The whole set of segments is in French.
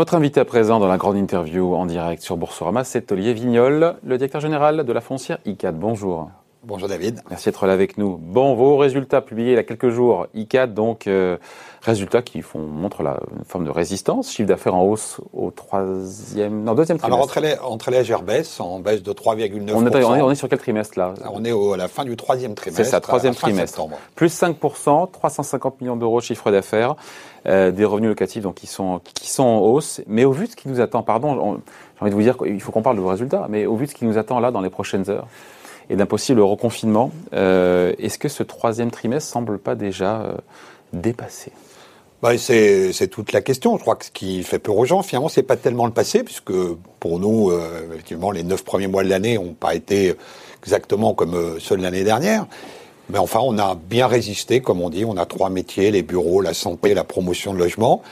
Votre invité à présent dans la grande interview en direct sur Boursorama, c'est Olivier Vignol, le directeur général de la foncière ICAD. Bonjour. Bonjour David. Merci d'être là avec nous. Bon, vos résultats publiés il y a quelques jours, ICAD, donc euh, résultats qui font, montrent la, une forme de résistance, chiffre d'affaires en hausse au troisième, non, deuxième trimestre. Alors entre les, entre légères baisses, en baisse de 3,9%. On est, on, est, sur quel trimestre là? On est au, à la fin du troisième trimestre. C'est ça, troisième trimestre. Plus 5%, 350 millions d'euros de chiffre d'affaires, euh, des revenus locatifs donc qui sont, qui sont en hausse. Mais au vu de ce qui nous attend, pardon, j'ai envie de vous dire qu'il faut qu'on parle de vos résultats, mais au vu de ce qui nous attend là dans les prochaines heures, et d'un possible reconfinement. Euh, Est-ce que ce troisième trimestre semble pas déjà euh, dépassé? Bah, c'est toute la question. Je crois que ce qui fait peur aux gens, finalement, c'est pas tellement le passé, puisque pour nous, euh, effectivement, les neuf premiers mois de l'année n'ont pas été exactement comme ceux de l'année dernière. Mais enfin, on a bien résisté, comme on dit. On a trois métiers les bureaux, la santé, la promotion de logement.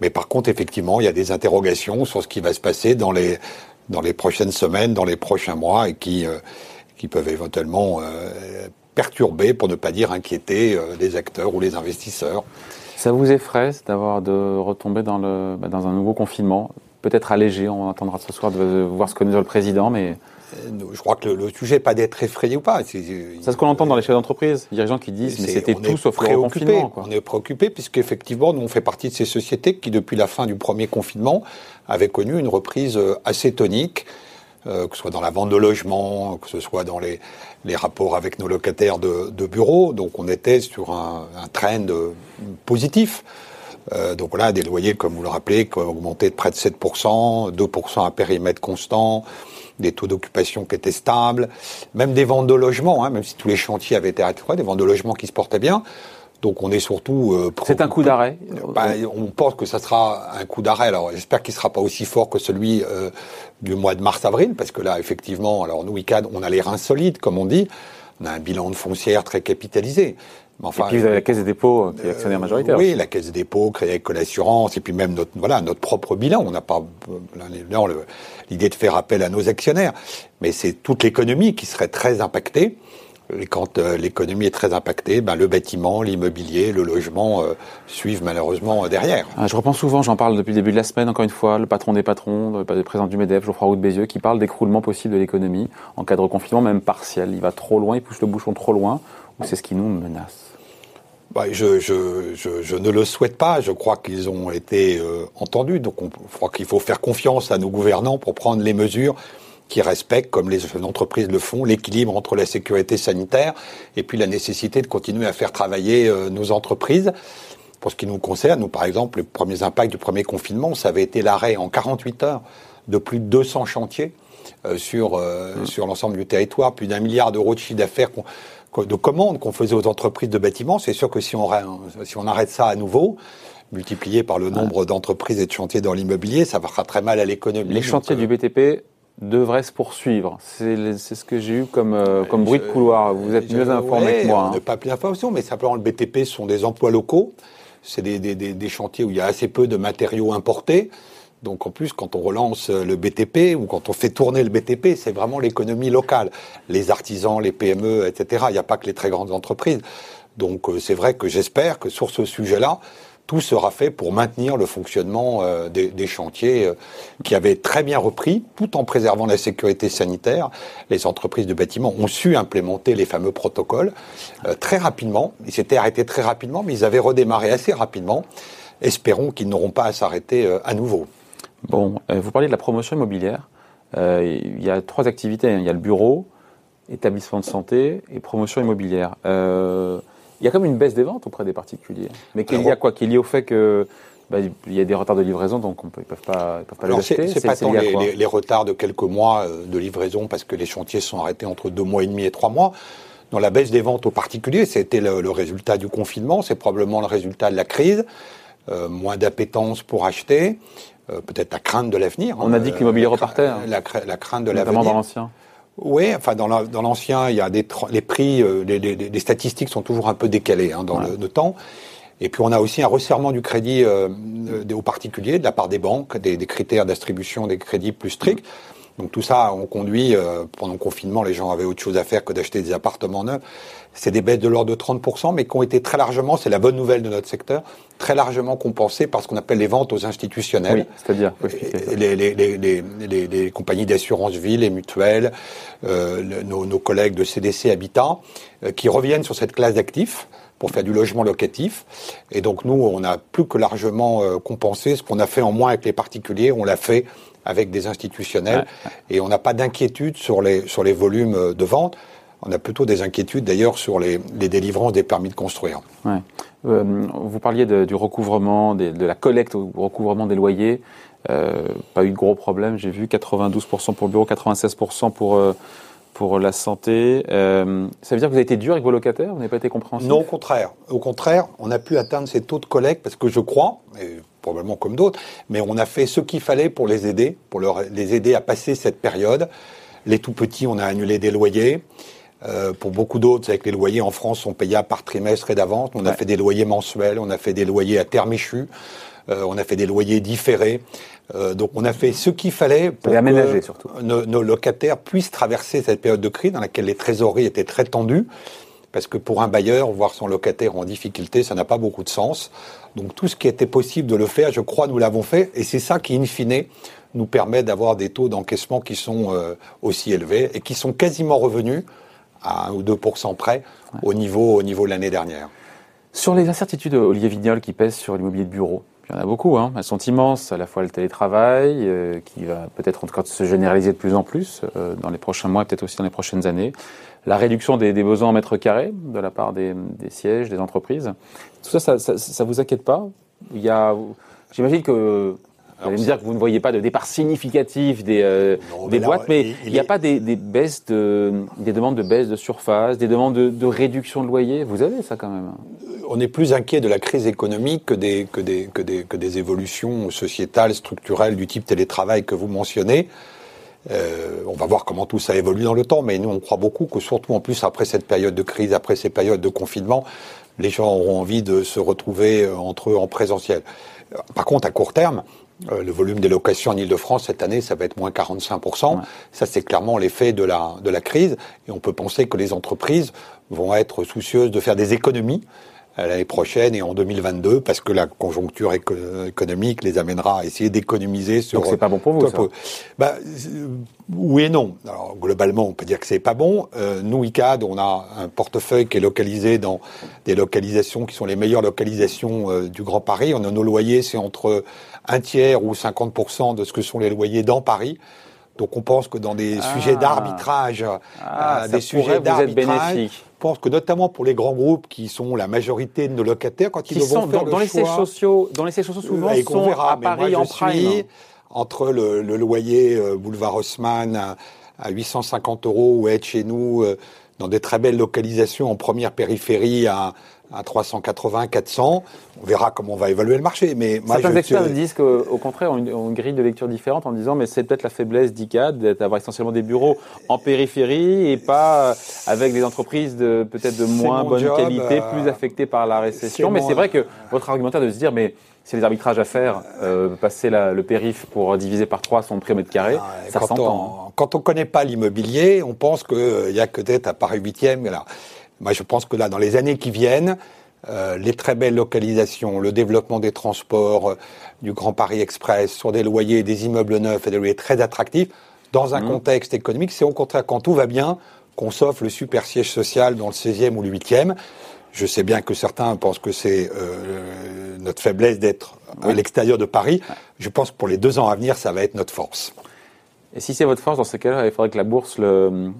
Mais par contre, effectivement, il y a des interrogations sur ce qui va se passer dans les dans les prochaines semaines, dans les prochains mois, et qui qui peuvent éventuellement euh, perturber, pour ne pas dire inquiéter, euh, les acteurs ou les investisseurs. Ça vous effraie d'avoir de retomber dans, le, bah, dans un nouveau confinement? Peut-être allégé, on attendra ce soir de voir ce que nous dit le président, mais... Euh, je crois que le, sujet n'est pas d'être effrayé ou pas. C'est ce qu'on entend dans les chefs d'entreprise, dirigeants qui disent mais c'était tout sauf le confinement. On est préoccupé puisqu'effectivement, nous on fait partie de ces sociétés qui, depuis la fin du premier confinement, avaient connu une reprise assez tonique. Euh, que ce soit dans la vente de logements, que ce soit dans les, les rapports avec nos locataires de, de bureaux. Donc on était sur un, un trend positif. Euh, donc voilà, des loyers, comme vous le rappelez, qui ont augmenté de près de 7%, 2% à périmètre constant, des taux d'occupation qui étaient stables, même des ventes de logements, hein, même si tous les chantiers avaient été arrêtés, des ventes de logements qui se portaient bien. Donc on est surtout. Euh, c'est un coup d'arrêt. Bah, on pense que ça sera un coup d'arrêt. Alors j'espère qu'il sera pas aussi fort que celui euh, du mois de mars-avril, parce que là effectivement, alors nous ICAD, on a les reins solides, comme on dit. On a un bilan de foncière très capitalisé. Mais enfin, et puis vous avez la Caisse des dépôts euh, qui est actionnaire majoritaire. oui, la Caisse des dépôts, créée avec l'assurance, et puis même notre voilà notre propre bilan. On n'a pas l'idée de faire appel à nos actionnaires, mais c'est toute l'économie qui serait très impactée. Et quand euh, l'économie est très impactée, ben, le bâtiment, l'immobilier, le logement euh, suivent malheureusement euh, derrière. Ah, je reprends souvent, j'en parle depuis le début de la semaine, encore une fois, le patron des patrons, le président du MEDEF, Geoffroy Roux de Bézieux, qui parle d'écroulement possible de l'économie en cas de reconfinement, même partiel. Il va trop loin, il pousse le bouchon trop loin, ou c'est ce qui nous menace? Bah, je, je, je, je, ne le souhaite pas. Je crois qu'ils ont été entendus. Donc, on, je crois qu'il faut faire confiance à nos gouvernants pour prendre les mesures qui respectent, comme les entreprises le font, l'équilibre entre la sécurité sanitaire et puis la nécessité de continuer à faire travailler euh, nos entreprises. Pour ce qui nous concerne, nous, par exemple, les premiers impacts du premier confinement, ça avait été l'arrêt en 48 heures de plus de 200 chantiers euh, sur, euh, mmh. sur l'ensemble du territoire, plus d'un milliard d'euros de chiffre d'affaires de commandes qu'on faisait aux entreprises de bâtiments. C'est sûr que si on, si on arrête ça à nouveau, multiplié par le nombre d'entreprises et de chantiers dans l'immobilier, ça fera très mal à l'économie. Les chantiers du BTP devrait se poursuivre. C'est ce que j'ai eu comme, euh, comme bruit de couloir. Vous êtes mieux informé que moi. On hein. pas plus d'informations, mais simplement le BTP sont des emplois locaux. C'est des, des, des, chantiers où il y a assez peu de matériaux importés. Donc en plus, quand on relance le BTP ou quand on fait tourner le BTP, c'est vraiment l'économie locale. Les artisans, les PME, etc. Il n'y a pas que les très grandes entreprises. Donc euh, c'est vrai que j'espère que sur ce sujet-là, tout sera fait pour maintenir le fonctionnement euh, des, chantiers euh, qui avaient très bien repris, tout en préservant la sécurité sanitaire. Les entreprises de bâtiments ont su implémenter les fameux protocoles euh, très rapidement. Ils s'étaient arrêtés très rapidement, mais ils avaient redémarré assez rapidement. Espérons qu'ils n'auront pas à s'arrêter à nouveau. Bon, vous parlez de la promotion immobilière. il y a trois activités. Hein. Il y a le bureau, établissement de santé et promotion immobilière. Il y a comme une baisse des ventes auprès des particuliers. Mais qu'il y a quoi Qu'il y a au fait que bah, il y a des retards de livraison, donc on peut, ils peuvent pas, peuvent pas les acheter. C'est pas tant les, retards de quelques mois euh, de livraison parce que les chantiers sont arrêtés entre deux mois et demi et trois mois. Dans la baisse des ventes aux particuliers, c'était le, résultat du confinement, c'est probablement le résultat de la crise, euh, moins d'appétence pour acheter, euh, peut-être la crainte de l'avenir. On a dit que l'immobilier repartait. Hein. La, la, crainte de l'avenir. Notamment dans l'ancien. Oui, enfin dans l'ancien, il y a des les prix, euh, les, statistiques sont toujours un peu décalées hein, dans le, temps. Et puis on a aussi un resserrement du crédit euh, aux particuliers de la part des banques, des, critères d'attribution des crédits plus stricts. Donc tout ça, on conduit, euh, pendant le confinement, les gens avaient autre chose à faire que d'acheter des appartements neufs. C'est des baisses de l'ordre de 30%, mais qui ont été très largement, c'est la bonne nouvelle de notre secteur, très largement compensées par ce qu'on appelle les ventes aux institutionnels. Oui, c'est-à-dire les, les, les, les, les, compagnies d'assurance vie, les mutuelles, euh, nos, nos, collègues de CDC Habitat, euh, qui reviennent sur cette classe d'actifs pour faire du logement locatif. Et donc nous, on a plus que largement euh, compensé ce qu'on a fait en moins avec les particuliers, on l'a fait avec des institutionnels, et on n'a pas d'inquiétude sur les, sur les volumes euh, de vente. On a plutôt des inquiétudes d'ailleurs sur les, les, délivrances des permis de construire. Ouais. Euh, vous parliez de, du recouvrement, de, de la collecte au recouvrement des loyers. Euh, pas eu de gros problèmes, j'ai vu 92% pour le bureau, 96% pour, euh, pour la santé. Ça veut dire que vous avez été dur avec vos locataires? Vous n'avez pas été compréhensif? Non, au contraire. Au contraire, on a pu atteindre ces taux de collecte parce que je crois, et probablement comme d'autres, mais on a fait ce qu'il fallait pour les aider, pour leur, les aider à passer cette période. Les tout petits, on a annulé des loyers. Euh, pour beaucoup d'autres, avec les loyers en France sont payés par trimestre et d'avance. On a fait des loyers mensuels, on a fait des loyers à terme échu, euh, on a fait des loyers différés. Euh, donc on a fait ce qu'il fallait pour que surtout. Nos, nos, locataires puissent traverser cette période de crise dans laquelle les trésoreries étaient très tendues. Parce que pour un bailleur, voir son locataire en difficulté, ça n'a pas beaucoup de sens. Donc tout ce qui était possible de le faire, je crois, nous l'avons fait. Et c'est ça qui, in fine, nous permet d'avoir des taux d'encaissement qui sont euh, aussi élevés et qui sont quasiment revenus à 1 ou 2% près ouais. au niveau, au niveau de l'année dernière. Sur les incertitudes, Olivier Vignol, qui pèsent sur l'immobilier de bureau, il y en a beaucoup, hein. elles sont immenses, à la fois le télétravail, euh, qui va peut-être encore se généraliser de plus en plus euh, dans les prochains mois, peut-être aussi dans les prochaines années, la réduction des, des, besoins en mètres carrés de la part des, des sièges, des entreprises. Tout ça, ça, ça vous inquiète pas? Il y a, j'imagine que vous allez me dire que vous ne voyez pas de départ significatif des, euh, non, des mais boîtes, là, mais il n'y a est... pas des, des, baisses de, des demandes de baisse de surface, des demandes de, de, réduction de loyer? Vous avez ça quand même. On est plus inquiet de la crise économique que des, que des, que des, que des évolutions sociétales, structurelles du type télétravail que vous mentionnez. Euh, on va voir comment tout ça évolue dans le temps, mais nous on croit beaucoup que surtout en plus après cette période de crise, après ces périodes de confinement, les gens auront envie de se retrouver euh, entre eux en présentiel. Par contre, à court terme, euh, le volume des locations en Ile-de-France cette année, ça va être moins 45%. Ouais. Ça, c'est clairement l'effet de la, de la crise. Et on peut penser que les entreprises vont être soucieuses de faire des économies l'année prochaine et en 2022 parce que la conjoncture éco économique les amènera à essayer d'économiser sur. Donc c'est pas bon pour vous ça. Bah, oui et non. Alors globalement, on peut dire que c'est pas bon. Euh, nous ICAD, on a un portefeuille qui est localisé dans des localisations qui sont les meilleures localisations euh, du Grand Paris. On a nos loyers, c'est entre un tiers ou 50 de ce que sont les loyers dans Paris. Donc on pense que dans des ah. sujets d'arbitrage, ah, euh, des sujets d'arbitrage, je pense que notamment pour les grands groupes qui sont la majorité de nos locataires, quand qui ils sont vont faire dans, dans les sièges sociaux, dans les sièges sociaux souvent euh, sont verra, à Paris moi, en prime. Entre le, le loyer euh, boulevard Haussmann à, à, 850 euros ou être chez nous euh, dans des très belles localisations en première périphérie à à 380, 400. On verra comment on va évaluer le marché. Mais moi, Certains je experts te... disent qu'au contraire, on une grille de lecture différente en disant mais c'est peut-être la faiblesse d'ICAD d'avoir essentiellement des bureaux en périphérie et pas avec des entreprises de peut-être de moins bonne job, qualité, euh, plus affectées par la récession. Mais c'est vrai que votre argumentaire de se dire mais c'est les arbitrages à faire, euh, passer la, le périph pour diviser par 3 son prix au mètre carré, ah, ça s'entend. Hein. Quand on ne connaît pas l'immobilier, on pense qu'il euh, n'y a que peut-être à Paris 8e. Là. Moi, je pense que là, dans les années qui viennent, euh, les très belles localisations, le développement des transports, euh, du Grand Paris Express, sur des loyers, des immeubles neufs et des loyers très attractifs, dans un mmh. contexte économique, c'est au contraire quand tout va bien qu'on s'offre le super siège social dans le 16e ou le 8e. Je sais bien que certains pensent que c'est euh, notre faiblesse d'être à l'extérieur de Paris. Je pense que pour les deux ans à venir, ça va être notre force. Et si c'est votre force, dans ce cas-là, il faudrait que la bourse le,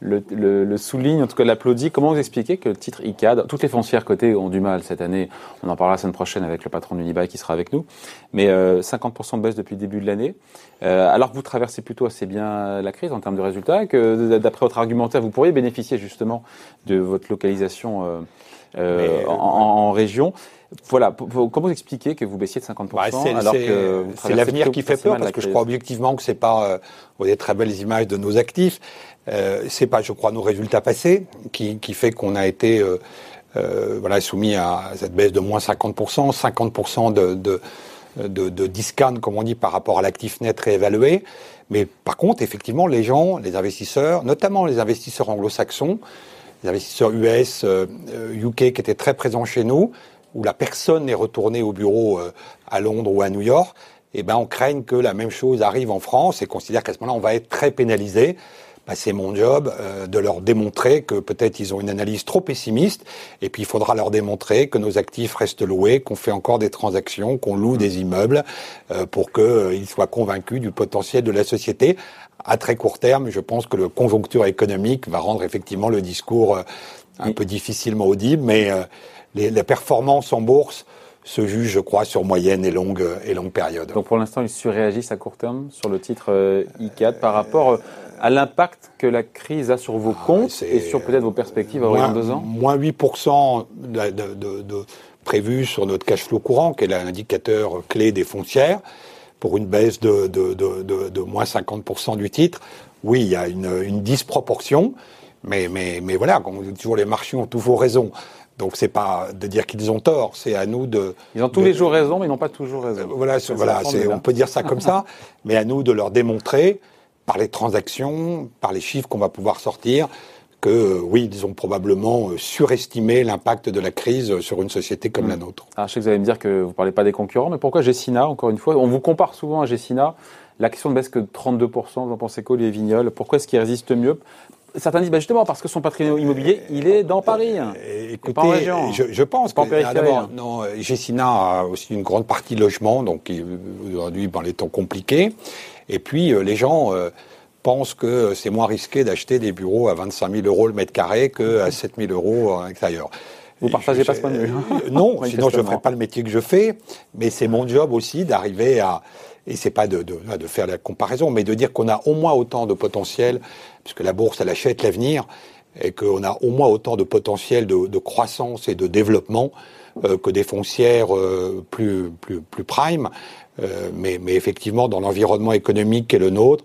le, le, le, souligne, en tout cas l'applaudit. Comment vous expliquez que le titre ICAD, toutes les foncières cotées ont du mal cette année, on en parlera la semaine prochaine avec le patron d'Unibail qui sera avec nous, mais euh, 50% de baisse depuis le début de l'année, euh, alors que vous traversez plutôt assez bien la crise en termes de résultats, que d'après votre argumentaire, vous pourriez bénéficier justement de votre localisation euh, euh en, en, région. Voilà, comment vous expliquez que vous baissiez de 50% bah, alors que c'est l'avenir qui fait peur parce que je crois objectivement que c'est pas euh, vous voyez très belles images de nos actifs, euh, c'est pas, je crois, nos résultats passés qui, qui fait qu'on a été euh, euh, voilà soumis à cette baisse de moins 50%, 50% de, de de, de discount, comme on dit, par rapport à l'actif net réévalué. Mais par contre, effectivement, les gens, les investisseurs, notamment les investisseurs anglo-saxons, les investisseurs US, UK, euh, qui étaient très présents chez nous, où la personne est retournée au bureau euh, à Londres ou à New York, eh ben, on craigne que la même chose arrive en France et considère qu'à ce moment-là, on va être très pénalisé. Bah, c'est mon job euh, de leur démontrer que peut-être ils ont une analyse trop pessimiste, et puis il faudra leur démontrer que nos actifs restent loués, qu'on fait encore des transactions, qu'on loue des immeubles, euh, pour qu'ils soient convaincus du potentiel de la société. À très court terme, je pense que le conjoncture économique va rendre effectivement le discours euh, un peu difficilement audible, mais les, les performances en bourse se juge, je crois, sur moyenne et longue, et longue période. Donc pour l'instant, ils surréagissent à court terme sur le titre euh, I4 par rapport euh, à l'impact que la crise a sur vos ah, comptes et sur peut-être vos perspectives à horizon deux ans Moins 8% de, de, de, prévu sur notre cash flow courant, qui est l'indicateur clé des foncières, pour une baisse de, de, moins 50% du titre. Oui, il y a une, une disproportion, mais, mais, mais voilà, comme on dit toujours, les marchés ont toujours raison. Donc c'est pas de dire qu'ils ont tort, c'est à nous de. Ils ont tous les jours raison, mais ils n'ont pas toujours raison. Euh, voilà, voilà, on peut dire ça comme ça, mais à nous de leur démontrer par les transactions, par les chiffres qu'on va pouvoir sortir, que euh, oui, ils ont probablement euh, surestimé l'impact de la crise sur une société comme la mm. nôtre. Ah, je sais que vous allez me dire que vous parlez pas des concurrents, mais pourquoi Gessina, encore une fois? On vous compare souvent à Gessina. La question ne baisse que de 32%, vous en pensez quoi, les vignoles? Pourquoi est-ce qu'ils résistent mieux? Certains disent bah, justement parce que son patrimoine immobilier, il est dans Paris. Euh, écoutez, je, je, pense que d'abord, non, Gessina a aussi une grande partie de logement, donc aujourd'hui dans les temps compliqués. Et puis euh, les gens euh, pensent que c'est moins risqué d'acheter des bureaux à 25 000 euros le mètre carré qu'à 7 000 euros à l'extérieur. Vous partagez pas ce point de vue Non, sinon je ne ferais pas le métier que je fais. Mais c'est mon job aussi d'arriver à et c'est pas de, de, de, faire la comparaison, mais de dire qu'on a au moins autant de potentiel, puisque la bourse, elle achète l'avenir, et qu'on a au moins autant de potentiel de, de croissance et de développement euh, que des foncières euh, plus, plus, plus prime. Euh, mais, mais, effectivement, dans l'environnement économique qui est le nôtre,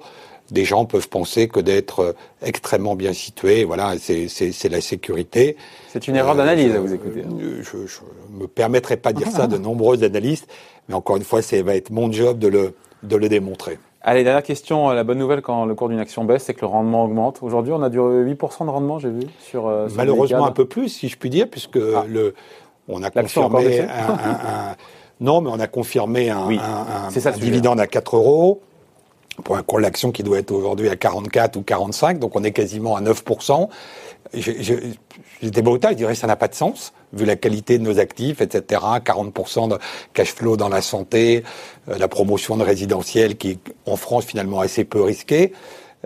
des gens peuvent penser que d'être extrêmement bien situé, voilà, c'est la sécurité. C'est une erreur d'analyse, vous écoutez. Je ne me permettrai pas de dire ça de nombreux analystes, mais encore une fois, ça va être mon job de le, de le démontrer. Allez, dernière question. La bonne nouvelle quand le cours d'une action baisse, c'est que le rendement augmente. Aujourd'hui, on a du 8% de rendement, j'ai vu, sur, euh, Malheureusement, un peu plus, si je puis dire, puisque ah. le, on a confirmé un, non, mais on a confirmé un, un dividende à 4 euros pour un cours de l'action qui doit être aujourd'hui à 44 ou 45, donc on est quasiment à 9%. J'étais brutal, je dirais que ça n'a pas de sens, vu la qualité de nos actifs, etc. 40% de cash flow dans la santé, euh, la promotion de résidentiel qui est en France finalement assez peu risquée.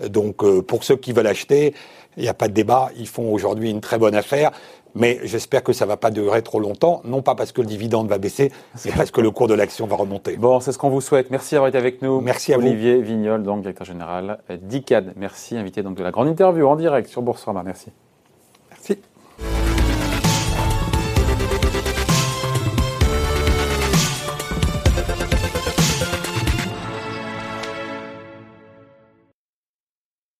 Donc euh, pour ceux qui veulent acheter, il n'y a pas de débat, ils font aujourd'hui une très bonne affaire. Mais j'espère que ça ne va pas durer trop longtemps, non pas parce que le dividende va baisser, mais parce que le cours de l'action va remonter. Bon, c'est ce qu'on vous souhaite. Merci d'avoir été avec nous. Merci à Olivier Vignol, donc directeur général d'ICAD. Merci, invité donc de la grande interview en direct sur Boursorama. Merci.